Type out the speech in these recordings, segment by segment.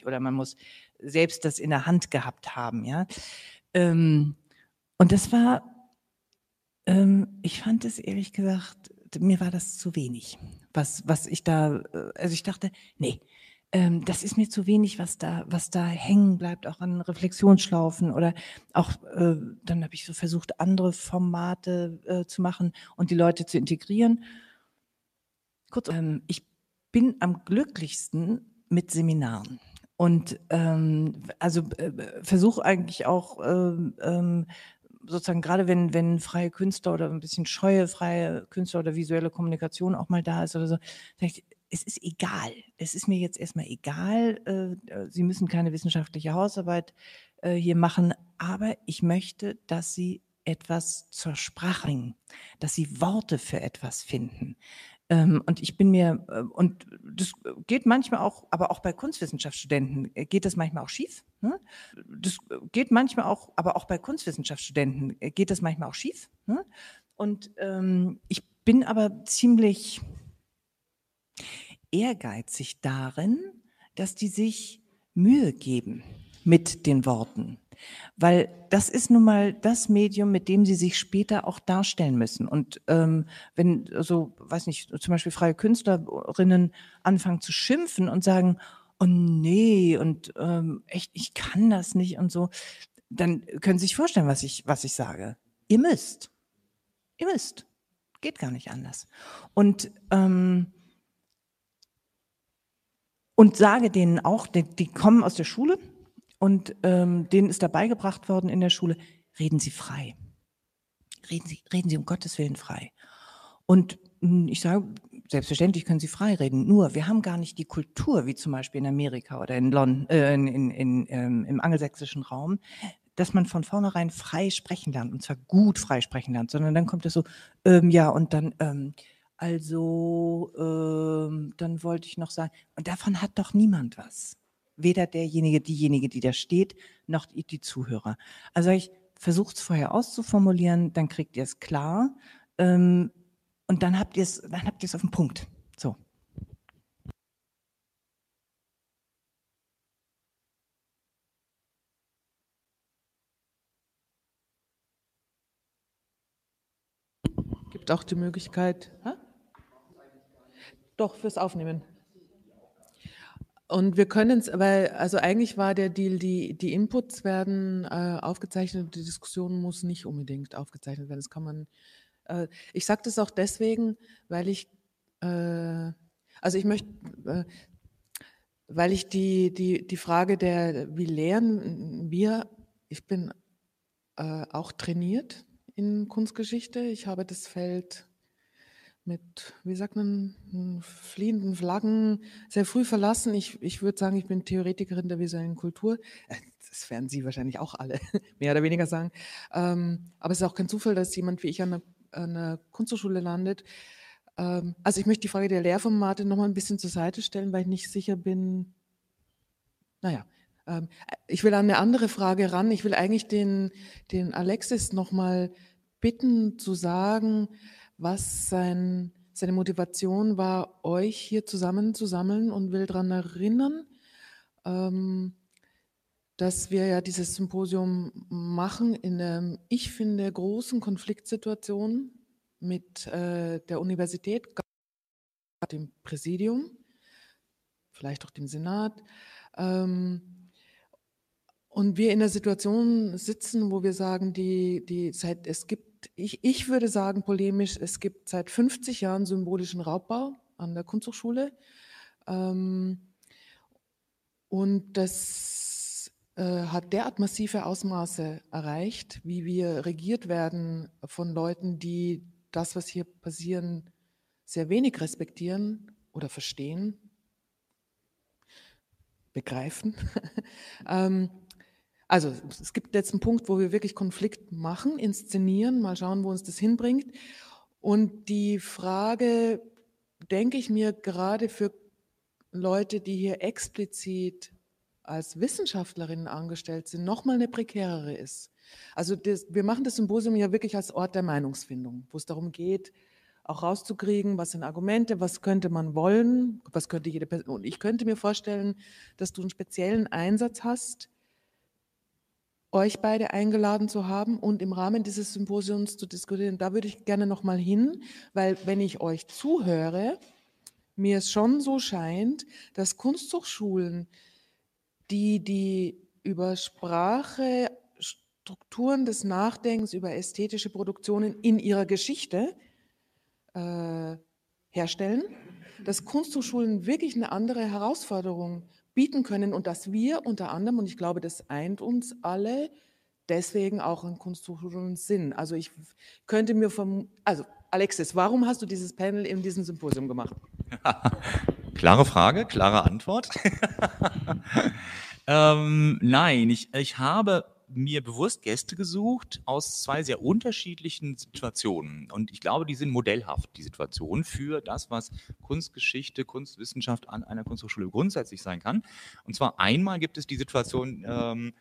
nicht. Oder man muss selbst das in der Hand gehabt haben, ja. Ähm, und das war, ähm, ich fand es ehrlich gesagt, mir war das zu wenig, was, was ich da, äh, also ich dachte, nee, ähm, das ist mir zu wenig, was da, was da hängen bleibt, auch an Reflexionsschlaufen oder auch, äh, dann habe ich so versucht, andere Formate äh, zu machen und die Leute zu integrieren. Kurz, ähm, ich bin am glücklichsten mit Seminaren. Und ähm, also äh, versuche eigentlich auch ähm, ähm, sozusagen gerade wenn, wenn freie Künstler oder ein bisschen scheue freie Künstler oder visuelle Kommunikation auch mal da ist oder so, ich, es ist egal. Es ist mir jetzt erstmal egal. Äh, äh, Sie müssen keine wissenschaftliche Hausarbeit äh, hier machen, aber ich möchte, dass Sie etwas zur Sprache bringen, dass Sie Worte für etwas finden. Ähm, und ich bin mir, und das geht manchmal auch, aber auch bei Kunstwissenschaftsstudenten geht das manchmal auch schief. Ne? Das geht manchmal auch, aber auch bei Kunstwissenschaftsstudenten geht das manchmal auch schief. Ne? Und ähm, ich bin aber ziemlich, ehrgeizig darin, dass die sich Mühe geben mit den Worten. Weil das ist nun mal das Medium, mit dem sie sich später auch darstellen müssen. Und ähm, wenn so, weiß nicht, zum Beispiel freie Künstlerinnen anfangen zu schimpfen und sagen, oh nee, und ähm, echt, ich kann das nicht und so, dann können Sie sich vorstellen, was ich, was ich sage. Ihr müsst. Ihr müsst. Geht gar nicht anders. Und ähm, und sage denen auch, die, die kommen aus der Schule und ähm, denen ist dabei gebracht worden in der Schule, reden Sie frei. Reden Sie, reden Sie um Gottes Willen frei. Und hm, ich sage, selbstverständlich können Sie frei reden. Nur, wir haben gar nicht die Kultur, wie zum Beispiel in Amerika oder in London, äh, in, in, in, ähm, im angelsächsischen Raum, dass man von vornherein frei sprechen lernt, und zwar gut frei sprechen lernt, sondern dann kommt es so, ähm, ja, und dann, ähm, also, ähm, dann wollte ich noch sagen, und davon hat doch niemand was. Weder derjenige, diejenige, die da steht, noch die, die Zuhörer. Also ich versucht es vorher auszuformulieren, dann kriegt ihr es klar ähm, und dann habt ihr es, dann habt ihr es auf den Punkt. So. Gibt auch die Möglichkeit. Hä? Doch, fürs Aufnehmen. Und wir können es, weil, also eigentlich war der Deal, die, die Inputs werden äh, aufgezeichnet, die Diskussion muss nicht unbedingt aufgezeichnet werden. Das kann man, äh, ich sage das auch deswegen, weil ich, äh, also ich möchte, äh, weil ich die, die, die Frage der, wie lehren wir, ich bin äh, auch trainiert in Kunstgeschichte. Ich habe das Feld mit, wie sagt man, fliehenden Flaggen sehr früh verlassen. Ich, ich würde sagen, ich bin Theoretikerin der visuellen Kultur. Äh, das werden Sie wahrscheinlich auch alle mehr oder weniger sagen. Ähm, aber es ist auch kein Zufall, dass jemand wie ich an einer, an einer Kunsthochschule landet. Ähm, also ich möchte die Frage der Lehrformate noch mal ein bisschen zur Seite stellen, weil ich nicht sicher bin. Naja, ähm, ich will an eine andere Frage ran. Ich will eigentlich den, den Alexis noch mal bitten zu sagen, was sein, seine Motivation war, euch hier zusammenzusammeln und will daran erinnern, ähm, dass wir ja dieses Symposium machen in einer, ich finde, großen Konfliktsituation mit äh, der Universität, dem Präsidium, vielleicht auch dem Senat. Ähm, und wir in der Situation sitzen, wo wir sagen, die, die seit, es gibt ich, ich würde sagen polemisch, es gibt seit 50 Jahren symbolischen Raubbau an der Kunsthochschule. Ähm, und das äh, hat derart massive Ausmaße erreicht, wie wir regiert werden von Leuten, die das, was hier passieren, sehr wenig respektieren oder verstehen, begreifen. ähm, also es gibt jetzt einen Punkt, wo wir wirklich Konflikt machen, inszenieren, mal schauen, wo uns das hinbringt. Und die Frage, denke ich mir, gerade für Leute, die hier explizit als Wissenschaftlerinnen angestellt sind, nochmal eine prekärere ist. Also das, wir machen das Symposium ja wirklich als Ort der Meinungsfindung, wo es darum geht, auch rauszukriegen, was sind Argumente, was könnte man wollen, was könnte jede Person. Und ich könnte mir vorstellen, dass du einen speziellen Einsatz hast, euch beide eingeladen zu haben und im Rahmen dieses Symposiums zu diskutieren. Da würde ich gerne noch mal hin, weil wenn ich euch zuhöre, mir es schon so scheint, dass Kunsthochschulen, die die über Sprache, Strukturen des Nachdenkens, über ästhetische Produktionen in ihrer Geschichte äh, herstellen, dass Kunsthochschulen wirklich eine andere Herausforderung bieten können und dass wir unter anderem, und ich glaube, das eint uns alle, deswegen auch in Kunsthochschulen sind. Also ich könnte mir vom, also Alexis, warum hast du dieses Panel in diesem Symposium gemacht? klare Frage, klare Antwort. ähm, nein, ich, ich habe mir bewusst Gäste gesucht aus zwei sehr unterschiedlichen Situationen. Und ich glaube, die sind modellhaft, die Situationen, für das, was Kunstgeschichte, Kunstwissenschaft an einer Kunsthochschule grundsätzlich sein kann. Und zwar einmal gibt es die Situation ähm,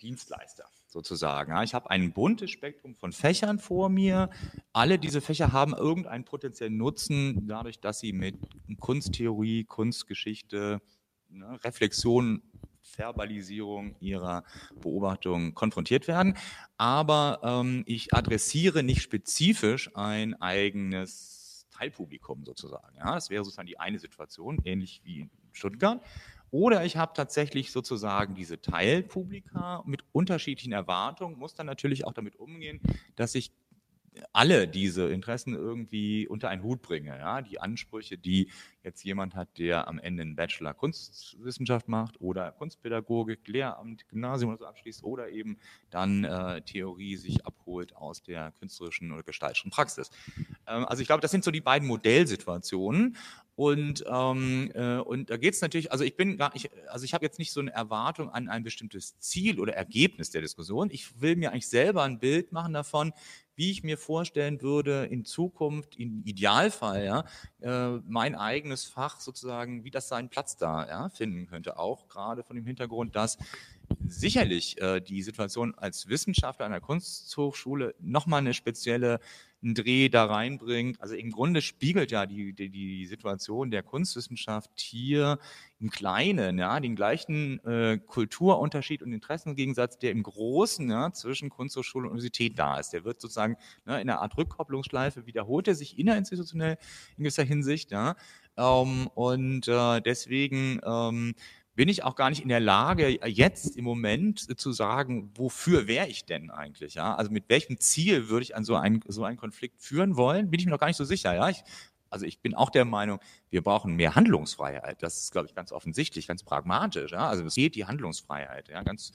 Dienstleister sozusagen. ich habe ein buntes Spektrum von Fächern vor mir. Alle diese Fächer haben irgendeinen potenziellen Nutzen, dadurch, dass sie mit Kunsttheorie, Kunstgeschichte, ne, Reflexion Verbalisierung ihrer Beobachtung konfrontiert werden. Aber ähm, ich adressiere nicht spezifisch ein eigenes Teilpublikum sozusagen. Ja, das wäre sozusagen die eine Situation, ähnlich wie in Stuttgart. Oder ich habe tatsächlich sozusagen diese Teilpublika mit unterschiedlichen Erwartungen, muss dann natürlich auch damit umgehen, dass ich alle diese Interessen irgendwie unter einen Hut bringe. Ja? Die Ansprüche, die jetzt jemand hat, der am Ende einen Bachelor Kunstwissenschaft macht oder Kunstpädagogik, Lehramt, Gymnasium oder so abschließt oder eben dann äh, Theorie sich abholt aus der künstlerischen oder gestalterischen Praxis. Ähm, also ich glaube, das sind so die beiden Modellsituationen. Und, ähm, äh, und da geht es natürlich, also ich bin gar nicht, also ich habe jetzt nicht so eine Erwartung an ein bestimmtes Ziel oder Ergebnis der Diskussion. Ich will mir eigentlich selber ein Bild machen davon, wie ich mir vorstellen würde, in Zukunft, im Idealfall, ja, äh, mein eigenes Fach sozusagen, wie das seinen Platz da ja, finden könnte. Auch gerade von dem Hintergrund, dass sicherlich äh, die Situation als Wissenschaftler der Kunsthochschule nochmal eine spezielle einen Dreh da reinbringt. Also im Grunde spiegelt ja die, die, die Situation der Kunstwissenschaft hier im Kleinen, ja, den gleichen äh, Kulturunterschied und Interessengegensatz, der im Großen ja, zwischen Kunsthochschule und Universität da ist. Der wird sozusagen ne, in einer Art Rückkopplungsschleife wiederholt er sich innerinstitutionell in gewisser Hinsicht, ja. Ähm, und äh, deswegen ähm, bin ich auch gar nicht in der Lage, jetzt im Moment zu sagen, wofür wäre ich denn eigentlich? Ja? Also mit welchem Ziel würde ich an so einen, so einen Konflikt führen wollen, bin ich mir noch gar nicht so sicher. Ja? Ich, also ich bin auch der Meinung, wir brauchen mehr Handlungsfreiheit. Das ist, glaube ich, ganz offensichtlich, ganz pragmatisch. Ja? Also es geht die Handlungsfreiheit, ja? ganz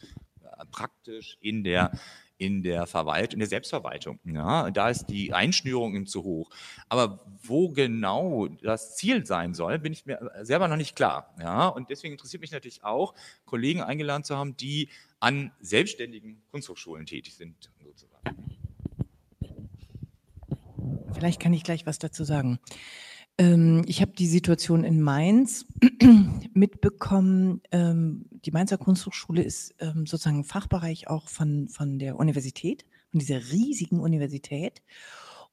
praktisch in der in der Verwaltung, in der Selbstverwaltung. Ja, da ist die Einschnürung ihm zu hoch. Aber wo genau das Ziel sein soll, bin ich mir selber noch nicht klar. Ja, und deswegen interessiert mich natürlich auch, Kollegen eingeladen zu haben, die an selbstständigen Kunsthochschulen tätig sind. Sozusagen. Vielleicht kann ich gleich was dazu sagen. Ähm, ich habe die Situation in Mainz mitbekommen. Ähm, die Mainzer Kunsthochschule ist ähm, sozusagen Fachbereich auch von, von der Universität, von dieser riesigen Universität.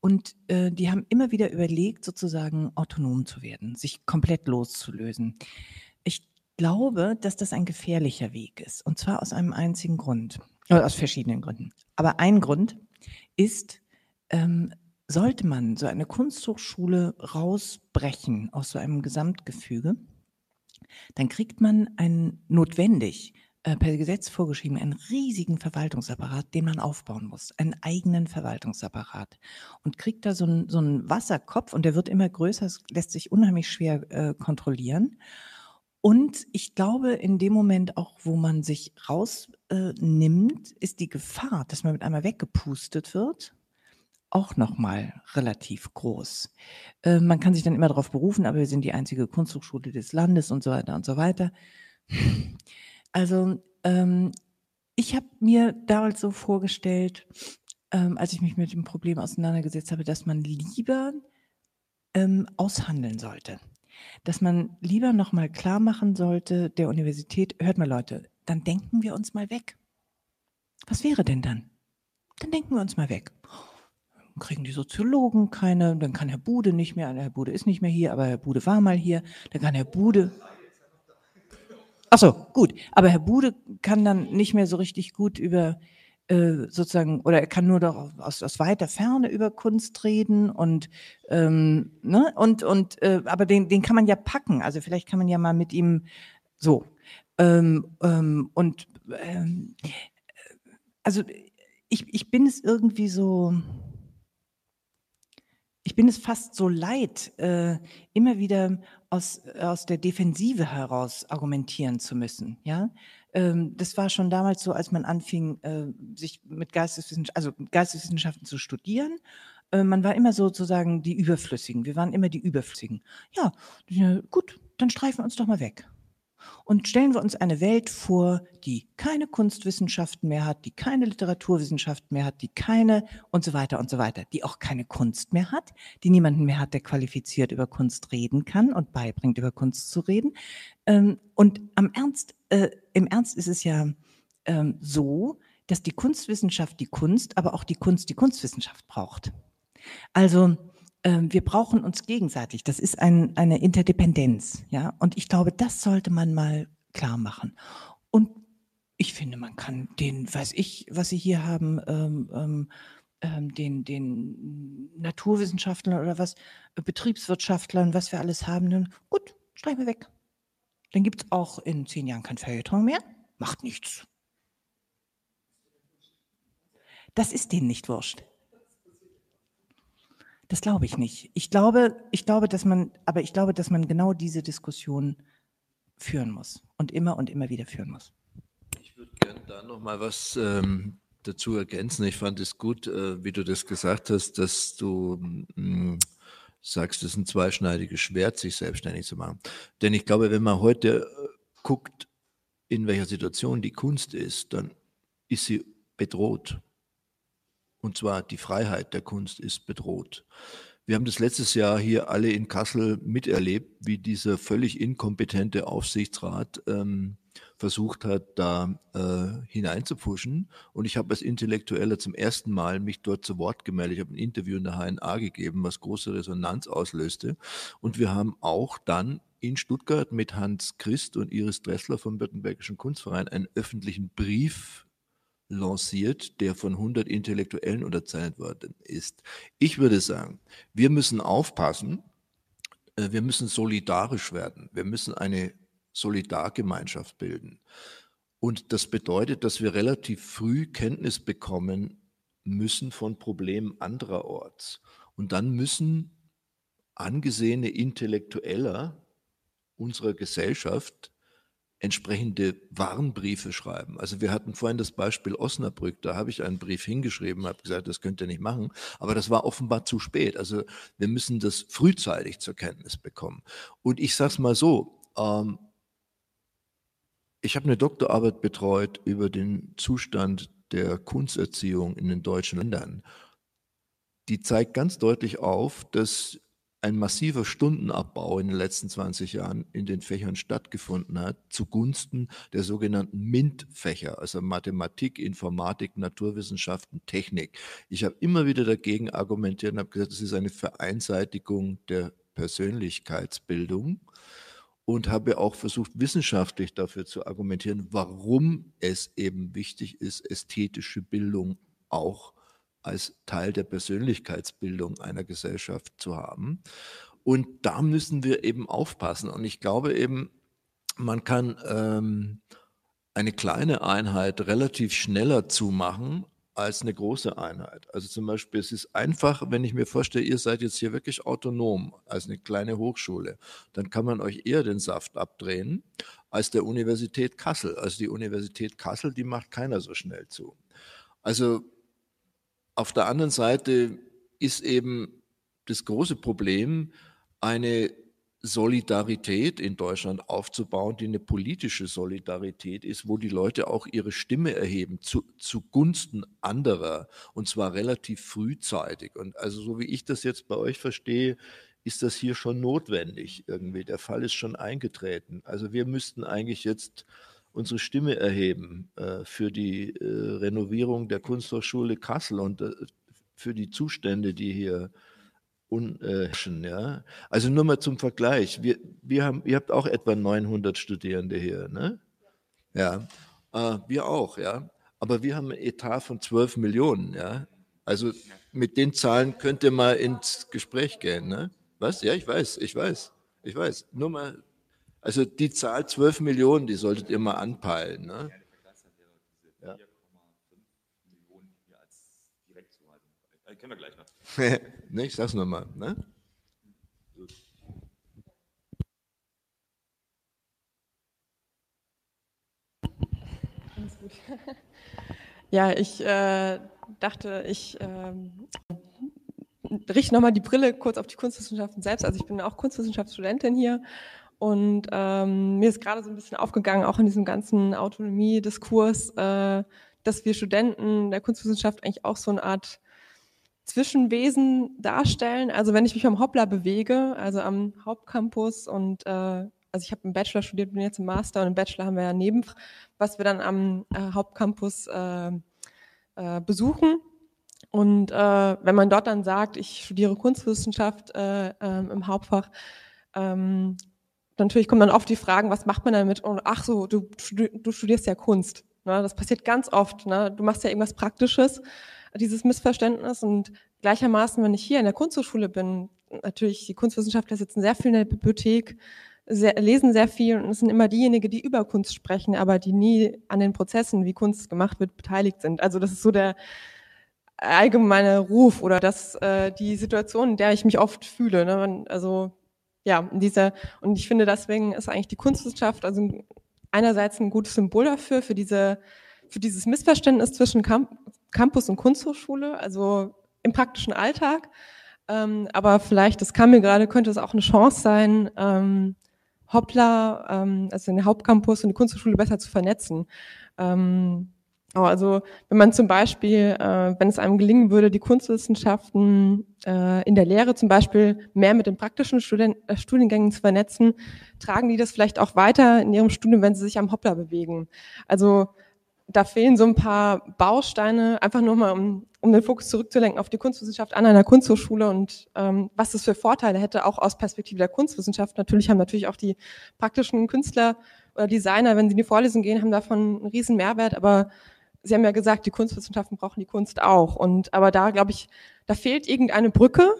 Und äh, die haben immer wieder überlegt, sozusagen autonom zu werden, sich komplett loszulösen. Ich glaube, dass das ein gefährlicher Weg ist. Und zwar aus einem einzigen Grund. Oder aus verschiedenen Gründen. Aber ein Grund ist, sollte man so eine Kunsthochschule rausbrechen aus so einem Gesamtgefüge, dann kriegt man einen notwendig äh, per Gesetz vorgeschrieben, einen riesigen Verwaltungsapparat, den man aufbauen muss, einen eigenen Verwaltungsapparat und kriegt da so einen, so einen Wasserkopf und der wird immer größer, es lässt sich unheimlich schwer äh, kontrollieren. Und ich glaube, in dem Moment auch, wo man sich rausnimmt, äh, ist die Gefahr, dass man mit einmal weggepustet wird auch nochmal relativ groß. Äh, man kann sich dann immer darauf berufen, aber wir sind die einzige Kunsthochschule des Landes und so weiter und so weiter. Also ähm, ich habe mir damals so vorgestellt, ähm, als ich mich mit dem Problem auseinandergesetzt habe, dass man lieber ähm, aushandeln sollte. Dass man lieber nochmal klar machen sollte der Universität, hört mal Leute, dann denken wir uns mal weg. Was wäre denn dann? Dann denken wir uns mal weg kriegen die Soziologen keine, dann kann Herr Bude nicht mehr, Herr Bude ist nicht mehr hier, aber Herr Bude war mal hier, dann kann Herr Bude. Ach so, gut. Aber Herr Bude kann dann nicht mehr so richtig gut über äh, sozusagen, oder er kann nur doch aus, aus weiter Ferne über Kunst reden und, ähm, ne, und, und äh, aber den, den kann man ja packen. Also vielleicht kann man ja mal mit ihm so. Ähm, ähm, und ähm, also ich, ich bin es irgendwie so, ich bin es fast so leid, äh, immer wieder aus, aus der Defensive heraus argumentieren zu müssen. Ja, ähm, das war schon damals so, als man anfing, äh, sich mit Geisteswissenschaften, also Geisteswissenschaften zu studieren. Äh, man war immer sozusagen die Überflüssigen. Wir waren immer die Überflüssigen. Ja, gut, dann streifen wir uns doch mal weg. Und stellen wir uns eine Welt vor, die keine Kunstwissenschaften mehr hat, die keine Literaturwissenschaften mehr hat, die keine und so weiter und so weiter, die auch keine Kunst mehr hat, die niemanden mehr hat, der qualifiziert über Kunst reden kann und beibringt, über Kunst zu reden. Ähm, und am Ernst, äh, im Ernst ist es ja ähm, so, dass die Kunstwissenschaft die Kunst, aber auch die Kunst die Kunstwissenschaft braucht. Also wir brauchen uns gegenseitig. Das ist ein, eine Interdependenz, ja. Und ich glaube, das sollte man mal klar machen. Und ich finde, man kann den, weiß ich, was Sie hier haben, ähm, ähm, ähm den, den Naturwissenschaftlern oder was, Betriebswirtschaftlern, was wir alles haben, dann gut, streichen wir weg. Dann gibt es auch in zehn Jahren kein Feuilleton mehr. Macht nichts. Das ist denen nicht wurscht. Das glaube ich nicht. Ich glaube, ich glaube, dass man, aber ich glaube, dass man genau diese Diskussion führen muss und immer und immer wieder führen muss. Ich würde gerne da noch mal was ähm, dazu ergänzen. Ich fand es gut, äh, wie du das gesagt hast, dass du mm, sagst, es ist ein zweischneidiges Schwert, sich selbstständig zu machen. Denn ich glaube, wenn man heute äh, guckt, in welcher Situation die Kunst ist, dann ist sie bedroht. Und zwar die Freiheit der Kunst ist bedroht. Wir haben das letztes Jahr hier alle in Kassel miterlebt, wie dieser völlig inkompetente Aufsichtsrat ähm, versucht hat, da äh, hineinzupfuschen. Und ich habe als Intellektueller zum ersten Mal mich dort zu Wort gemeldet. Ich habe ein Interview in der HNA gegeben, was große Resonanz auslöste. Und wir haben auch dann in Stuttgart mit Hans Christ und Iris Dressler vom Württembergischen Kunstverein einen öffentlichen Brief lanciert, der von 100 Intellektuellen unterzeichnet worden ist. Ich würde sagen, wir müssen aufpassen, äh, wir müssen solidarisch werden, wir müssen eine Solidargemeinschaft bilden. Und das bedeutet, dass wir relativ früh Kenntnis bekommen müssen von Problemen andererorts. Und dann müssen angesehene Intellektueller unserer Gesellschaft entsprechende Warnbriefe schreiben. Also wir hatten vorhin das Beispiel Osnabrück, da habe ich einen Brief hingeschrieben, habe gesagt, das könnt ihr nicht machen, aber das war offenbar zu spät. Also wir müssen das frühzeitig zur Kenntnis bekommen. Und ich sage es mal so, ähm, ich habe eine Doktorarbeit betreut über den Zustand der Kunsterziehung in den deutschen Ländern. Die zeigt ganz deutlich auf, dass ein massiver Stundenabbau in den letzten 20 Jahren in den Fächern stattgefunden hat, zugunsten der sogenannten MINT-Fächer, also Mathematik, Informatik, Naturwissenschaften, Technik. Ich habe immer wieder dagegen argumentiert und habe gesagt, es ist eine Vereinseitigung der Persönlichkeitsbildung und habe auch versucht, wissenschaftlich dafür zu argumentieren, warum es eben wichtig ist, ästhetische Bildung auch als Teil der Persönlichkeitsbildung einer Gesellschaft zu haben. Und da müssen wir eben aufpassen. Und ich glaube eben, man kann ähm, eine kleine Einheit relativ schneller zumachen als eine große Einheit. Also zum Beispiel, es ist einfach, wenn ich mir vorstelle, ihr seid jetzt hier wirklich autonom als eine kleine Hochschule, dann kann man euch eher den Saft abdrehen als der Universität Kassel. Also die Universität Kassel, die macht keiner so schnell zu. Also auf der anderen Seite ist eben das große Problem, eine Solidarität in Deutschland aufzubauen, die eine politische Solidarität ist, wo die Leute auch ihre Stimme erheben zu, zugunsten anderer und zwar relativ frühzeitig. Und also so wie ich das jetzt bei euch verstehe, ist das hier schon notwendig irgendwie. Der Fall ist schon eingetreten. Also wir müssten eigentlich jetzt unsere Stimme erheben äh, für die äh, Renovierung der Kunsthochschule Kassel. Und äh, für die Zustände, die hier unherrschen. Ja? Also nur mal zum Vergleich. Wir, wir haben, ihr habt auch etwa 900 Studierende hier. Ne? Ja, äh, wir auch. Ja, aber wir haben ein Etat von 12 Millionen. Ja, also mit den Zahlen könnte man ins Gespräch gehen. Ne? Was? Ja, ich weiß, ich weiß, ich weiß. Nur mal, also die Zahl 12 Millionen, die solltet ihr mal anpeilen. Ne? Ja. Kennen wir gleich noch. ne, ich sag's nochmal. Ne? Alles gut. Ja, ich äh, dachte, ich äh, richte nochmal die Brille kurz auf die Kunstwissenschaften selbst. Also ich bin auch Kunstwissenschaftsstudentin hier und ähm, mir ist gerade so ein bisschen aufgegangen, auch in diesem ganzen Autonomie-Diskurs, äh, dass wir Studenten der Kunstwissenschaft eigentlich auch so eine Art Zwischenwesen darstellen. Also wenn ich mich am Hoppla bewege, also am Hauptcampus und äh, also ich habe im Bachelor studiert, bin jetzt im Master und im Bachelor haben wir ja neben, was wir dann am äh, Hauptcampus äh, äh, besuchen. Und äh, wenn man dort dann sagt, ich studiere Kunstwissenschaft äh, äh, im Hauptfach, ähm, natürlich kommen dann oft die Fragen, was macht man damit? Und ach so, du, du studierst ja Kunst. Ne? Das passiert ganz oft. Ne? Du machst ja irgendwas Praktisches dieses Missverständnis. Und gleichermaßen, wenn ich hier in der Kunsthochschule bin, natürlich, die Kunstwissenschaftler sitzen sehr viel in der Bibliothek, sehr, lesen sehr viel und es sind immer diejenigen, die über Kunst sprechen, aber die nie an den Prozessen, wie Kunst gemacht wird, beteiligt sind. Also das ist so der allgemeine Ruf oder das äh, die Situation, in der ich mich oft fühle. Ne? Also ja, in dieser und ich finde deswegen ist eigentlich die Kunstwissenschaft also einerseits ein gutes Symbol dafür für diese für dieses Missverständnis zwischen Camp Campus und Kunsthochschule, also im praktischen Alltag. Ähm, aber vielleicht, das kam mir gerade, könnte es auch eine Chance sein, ähm, Hoppla, ähm, also den Hauptcampus und die Kunsthochschule besser zu vernetzen. Ähm, also wenn man zum Beispiel, äh, wenn es einem gelingen würde, die Kunstwissenschaften äh, in der Lehre zum Beispiel mehr mit den praktischen Studien äh, Studiengängen zu vernetzen, tragen die das vielleicht auch weiter in ihrem Studium, wenn sie sich am Hoppla bewegen. Also da fehlen so ein paar Bausteine, einfach nur mal, um, um den Fokus zurückzulenken auf die Kunstwissenschaft an einer Kunsthochschule und ähm, was das für Vorteile hätte, auch aus Perspektive der Kunstwissenschaft. Natürlich haben natürlich auch die praktischen Künstler oder Designer, wenn sie in die Vorlesung gehen, haben davon einen riesen Mehrwert, aber Sie haben ja gesagt, die Kunstwissenschaften brauchen die Kunst auch. Und aber da glaube ich, da fehlt irgendeine Brücke.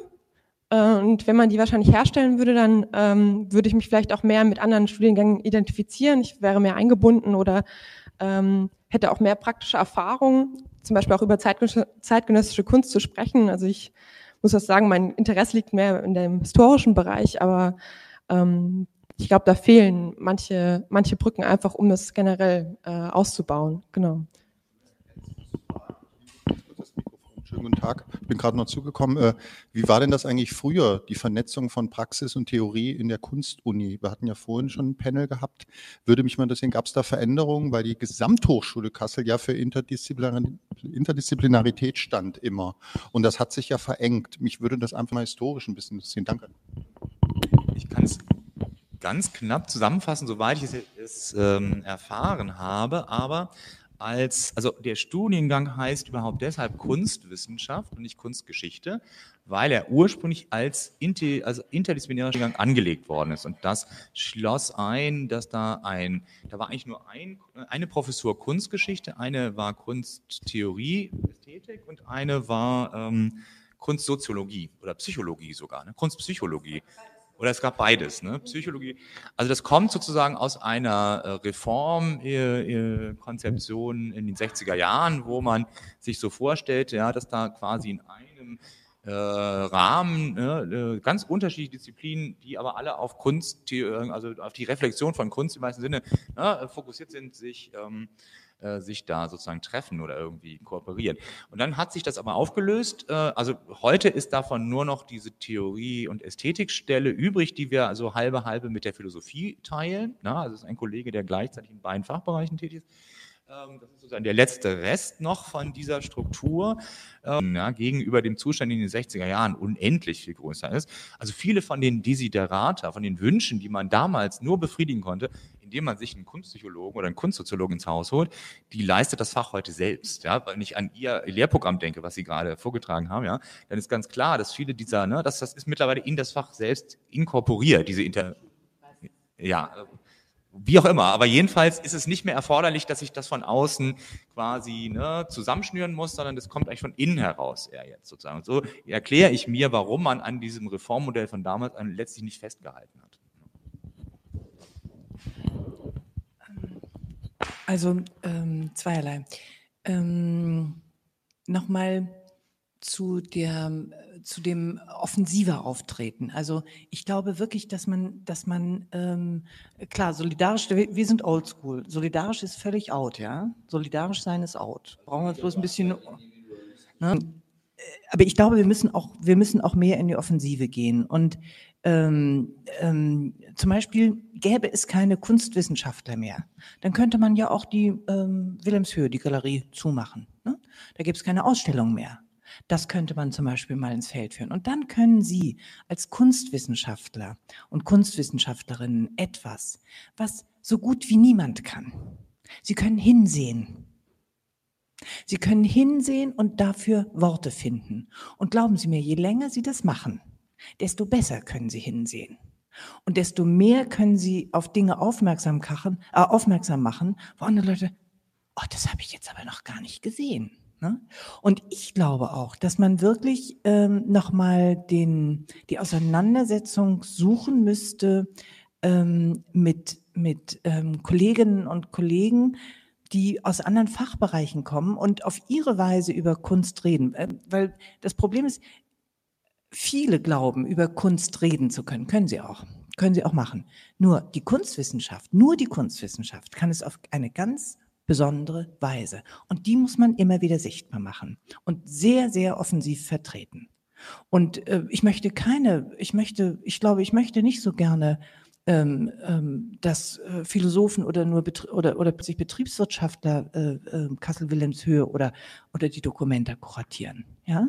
Äh, und wenn man die wahrscheinlich herstellen würde, dann ähm, würde ich mich vielleicht auch mehr mit anderen Studiengängen identifizieren. Ich wäre mehr eingebunden oder ähm, hätte auch mehr praktische Erfahrung, zum Beispiel auch über zeitgenössische Kunst zu sprechen. Also ich muss das sagen, mein Interesse liegt mehr in dem historischen Bereich, aber ähm, ich glaube, da fehlen manche, manche Brücken einfach, um das generell äh, auszubauen. Genau. Schönen guten Tag. Ich bin gerade noch zugekommen. Äh, wie war denn das eigentlich früher, die Vernetzung von Praxis und Theorie in der Kunstuni? Wir hatten ja vorhin schon ein Panel gehabt. Würde mich mal interessieren, gab es da Veränderungen? Weil die Gesamthochschule Kassel ja für Interdisziplinarität stand immer. Und das hat sich ja verengt. Mich würde das einfach mal historisch ein bisschen interessieren. Danke. Ich kann es ganz knapp zusammenfassen, soweit ich es ähm, erfahren habe. Aber als, also der Studiengang heißt überhaupt deshalb Kunstwissenschaft und nicht Kunstgeschichte, weil er ursprünglich als inter, also interdisziplinärer Studiengang angelegt worden ist. Und das schloss ein, dass da ein, da war eigentlich nur ein, eine Professur Kunstgeschichte, eine war Kunsttheorie, Ästhetik und eine war ähm, Kunstsoziologie oder Psychologie sogar, ne? Kunstpsychologie. Oder es gab beides, ne? Psychologie. Also das kommt sozusagen aus einer äh, Reformkonzeption in den 60er Jahren, wo man sich so vorstellt, ja, dass da quasi in einem äh, Rahmen, ne, äh, ganz unterschiedliche Disziplinen, die aber alle auf Kunst, also auf die Reflexion von Kunst im meisten Sinne ne, fokussiert sind, sich ähm, äh, sich da sozusagen treffen oder irgendwie kooperieren. Und dann hat sich das aber aufgelöst. Äh, also heute ist davon nur noch diese Theorie- und Ästhetikstelle übrig, die wir also halbe halbe mit der Philosophie teilen. Na, also ist ein Kollege, der gleichzeitig in beiden Fachbereichen tätig ist. Ähm, das ist sozusagen der letzte Rest noch von dieser Struktur, ähm, ja, gegenüber dem Zustand in den 60er Jahren unendlich viel größer ist. Also viele von den Desiderata, von den Wünschen, die man damals nur befriedigen konnte, indem man sich einen Kunstpsychologen oder einen Kunstsoziologen ins Haus holt, die leistet das Fach heute selbst. Ja, wenn ich an Ihr Lehrprogramm denke, was Sie gerade vorgetragen haben, ja, dann ist ganz klar, dass viele dieser, ne, dass das ist mittlerweile in das Fach selbst inkorporiert, diese Inter, ja, wie auch immer. Aber jedenfalls ist es nicht mehr erforderlich, dass ich das von außen quasi ne, zusammenschnüren muss, sondern das kommt eigentlich von innen heraus eher jetzt sozusagen. Und so erkläre ich mir, warum man an diesem Reformmodell von damals letztlich nicht festgehalten hat. Also ähm, zweierlei. Ähm, Nochmal zu, der, zu dem offensiver Auftreten. Also ich glaube wirklich, dass man, dass man ähm, klar solidarisch. Wir, sind Oldschool. Solidarisch ist völlig out, ja. Solidarisch sein ist out. Brauchen wir uns bloß ein bisschen. Ne? Aber ich glaube, wir müssen auch, wir müssen auch mehr in die Offensive gehen und ähm, ähm, zum Beispiel gäbe es keine Kunstwissenschaftler mehr, dann könnte man ja auch die ähm, Wilhelmshöhe, die Galerie zumachen. Ne? Da gibt es keine Ausstellung mehr. Das könnte man zum Beispiel mal ins Feld führen. Und dann können Sie als Kunstwissenschaftler und Kunstwissenschaftlerinnen etwas, was so gut wie niemand kann. Sie können hinsehen. Sie können hinsehen und dafür Worte finden. Und glauben Sie mir, je länger Sie das machen, desto besser können sie hinsehen. Und desto mehr können sie auf Dinge aufmerksam, äh, machen, wo andere Leute, oh, das habe ich jetzt aber noch gar nicht gesehen. Ne? Und ich glaube auch, dass man wirklich ähm, nochmal die Auseinandersetzung suchen müsste ähm, mit, mit ähm, Kolleginnen und Kollegen, die aus anderen Fachbereichen kommen und auf ihre Weise über Kunst reden. Äh, weil das Problem ist, viele glauben, über Kunst reden zu können. Können sie auch. Können sie auch machen. Nur die Kunstwissenschaft, nur die Kunstwissenschaft kann es auf eine ganz besondere Weise. Und die muss man immer wieder sichtbar machen und sehr, sehr offensiv vertreten. Und äh, ich möchte keine, ich möchte, ich glaube, ich möchte nicht so gerne ähm, ähm, dass äh, Philosophen oder nur Betrie oder oder plötzlich Betriebswirtschaftler äh, äh, Kassel Wilhelmshöhe oder oder die Dokumenta kuratieren, ja,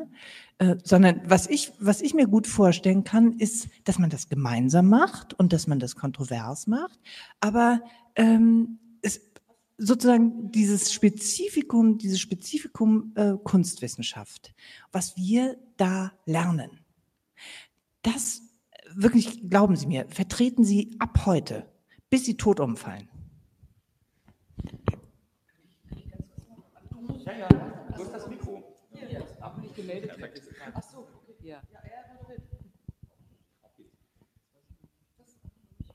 äh, sondern was ich was ich mir gut vorstellen kann, ist, dass man das gemeinsam macht und dass man das kontrovers macht, aber ähm, sozusagen dieses Spezifikum, dieses Spezifikum äh, Kunstwissenschaft, was wir da lernen, das wirklich, glauben Sie mir, vertreten Sie ab heute, bis Sie tot umfallen. Ja, ja, du hast das Mikro. Hier, aber nicht gemeldet. Ach so, okay. Ja.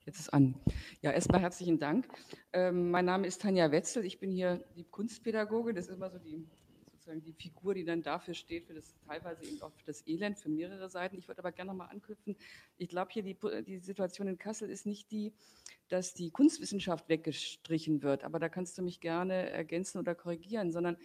Jetzt ist an. Ja, erstmal herzlichen Dank. Ähm, mein Name ist Tanja Wetzel. Ich bin hier die Kunstpädagoge. Das ist immer so die sozusagen die Figur, die dann dafür steht, für das teilweise eben auch für das Elend, für mehrere Seiten. Ich würde aber gerne nochmal anknüpfen. Ich glaube hier, die, die Situation in Kassel ist nicht die, dass die Kunstwissenschaft weggestrichen wird, aber da kannst du mich gerne ergänzen oder korrigieren, sondern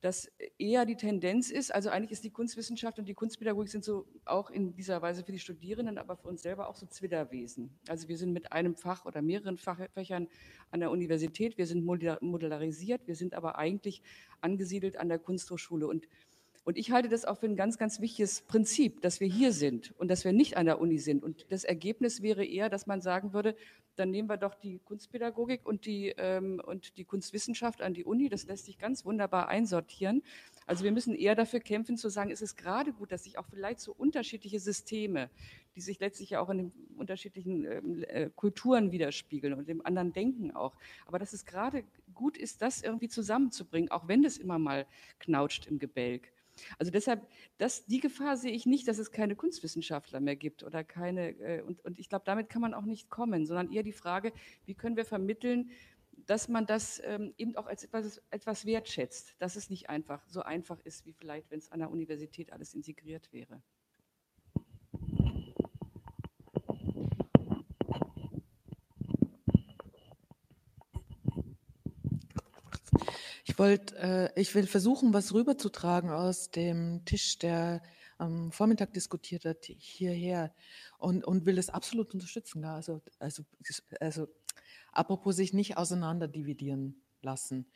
dass eher die Tendenz ist, also eigentlich ist die Kunstwissenschaft und die Kunstpädagogik sind so auch in dieser Weise für die Studierenden, aber für uns selber auch so Zwitterwesen. Also wir sind mit einem Fach oder mehreren Fächern an der Universität, wir sind modularisiert, wir sind aber eigentlich angesiedelt an der Kunsthochschule und und ich halte das auch für ein ganz, ganz wichtiges Prinzip, dass wir hier sind und dass wir nicht an der Uni sind. Und das Ergebnis wäre eher, dass man sagen würde, dann nehmen wir doch die Kunstpädagogik und die, ähm, und die Kunstwissenschaft an die Uni. Das lässt sich ganz wunderbar einsortieren. Also wir müssen eher dafür kämpfen, zu sagen, es ist gerade gut, dass sich auch vielleicht so unterschiedliche Systeme, die sich letztlich ja auch in den unterschiedlichen ähm, äh, Kulturen widerspiegeln und dem anderen Denken auch. Aber dass es gerade gut ist, das irgendwie zusammenzubringen, auch wenn es immer mal knautscht im Gebälk. Also deshalb, das, die Gefahr sehe ich nicht, dass es keine Kunstwissenschaftler mehr gibt oder keine, äh, und, und ich glaube, damit kann man auch nicht kommen, sondern eher die Frage, wie können wir vermitteln, dass man das ähm, eben auch als etwas, etwas wertschätzt, dass es nicht einfach so einfach ist, wie vielleicht, wenn es an der Universität alles integriert wäre. Ich wollte, äh, ich will versuchen, was rüberzutragen aus dem Tisch, der am Vormittag diskutiert hat, hierher und, und will das absolut unterstützen. Ja? Also, also, also, apropos sich nicht auseinander dividieren. lassen.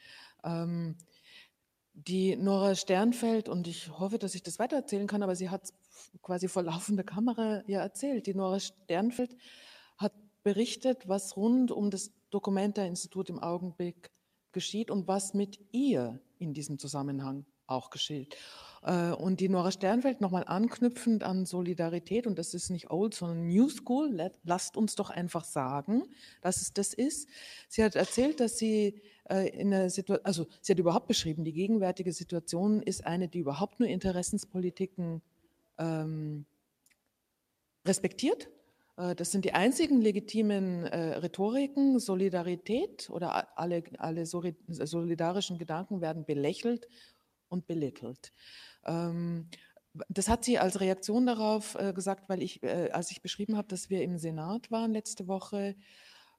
Ähm, die Nora Sternfeld, und ich hoffe, dass ich das weitererzählen kann, aber sie hat quasi vor laufender Kamera ja erzählt. Die Nora Sternfeld hat berichtet, was rund um das Documenta-Institut im Augenblick geschieht und was mit ihr in diesem Zusammenhang auch geschieht. Äh, und die Nora Sternfeld nochmal anknüpfend an Solidarität, und das ist nicht old, sondern new school, lasst uns doch einfach sagen, dass es das ist. Sie hat erzählt, dass sie äh, in einer Situation, also sie hat überhaupt beschrieben, die gegenwärtige Situation ist eine, die überhaupt nur Interessenspolitiken ähm, respektiert. Äh, das sind die einzigen legitimen äh, Rhetoriken. Solidarität oder alle, alle solidarischen Gedanken werden belächelt und belittelt. Ähm, das hat sie als Reaktion darauf äh, gesagt, weil ich, äh, als ich beschrieben habe, dass wir im Senat waren letzte Woche,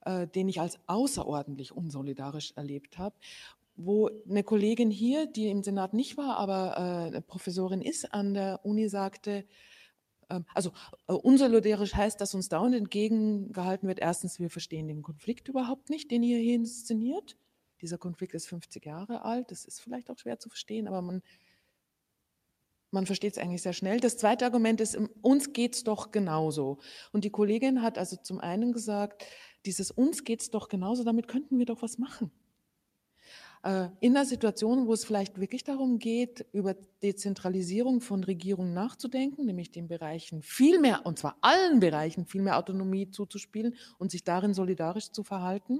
äh, den ich als außerordentlich unsolidarisch erlebt habe, wo eine Kollegin hier, die im Senat nicht war, aber äh, Professorin ist an der Uni, sagte, also äh, unsolidarisch heißt, dass uns dauernd entgegengehalten wird, erstens, wir verstehen den Konflikt überhaupt nicht, den ihr hier inszeniert. Dieser Konflikt ist 50 Jahre alt, das ist vielleicht auch schwer zu verstehen, aber man man versteht es eigentlich sehr schnell. Das zweite Argument ist, uns geht es doch genauso. Und die Kollegin hat also zum einen gesagt, dieses uns geht es doch genauso, damit könnten wir doch was machen. Äh, in einer Situation, wo es vielleicht wirklich darum geht, über Dezentralisierung von Regierungen nachzudenken, nämlich den Bereichen viel mehr, und zwar allen Bereichen, viel mehr Autonomie zuzuspielen und sich darin solidarisch zu verhalten.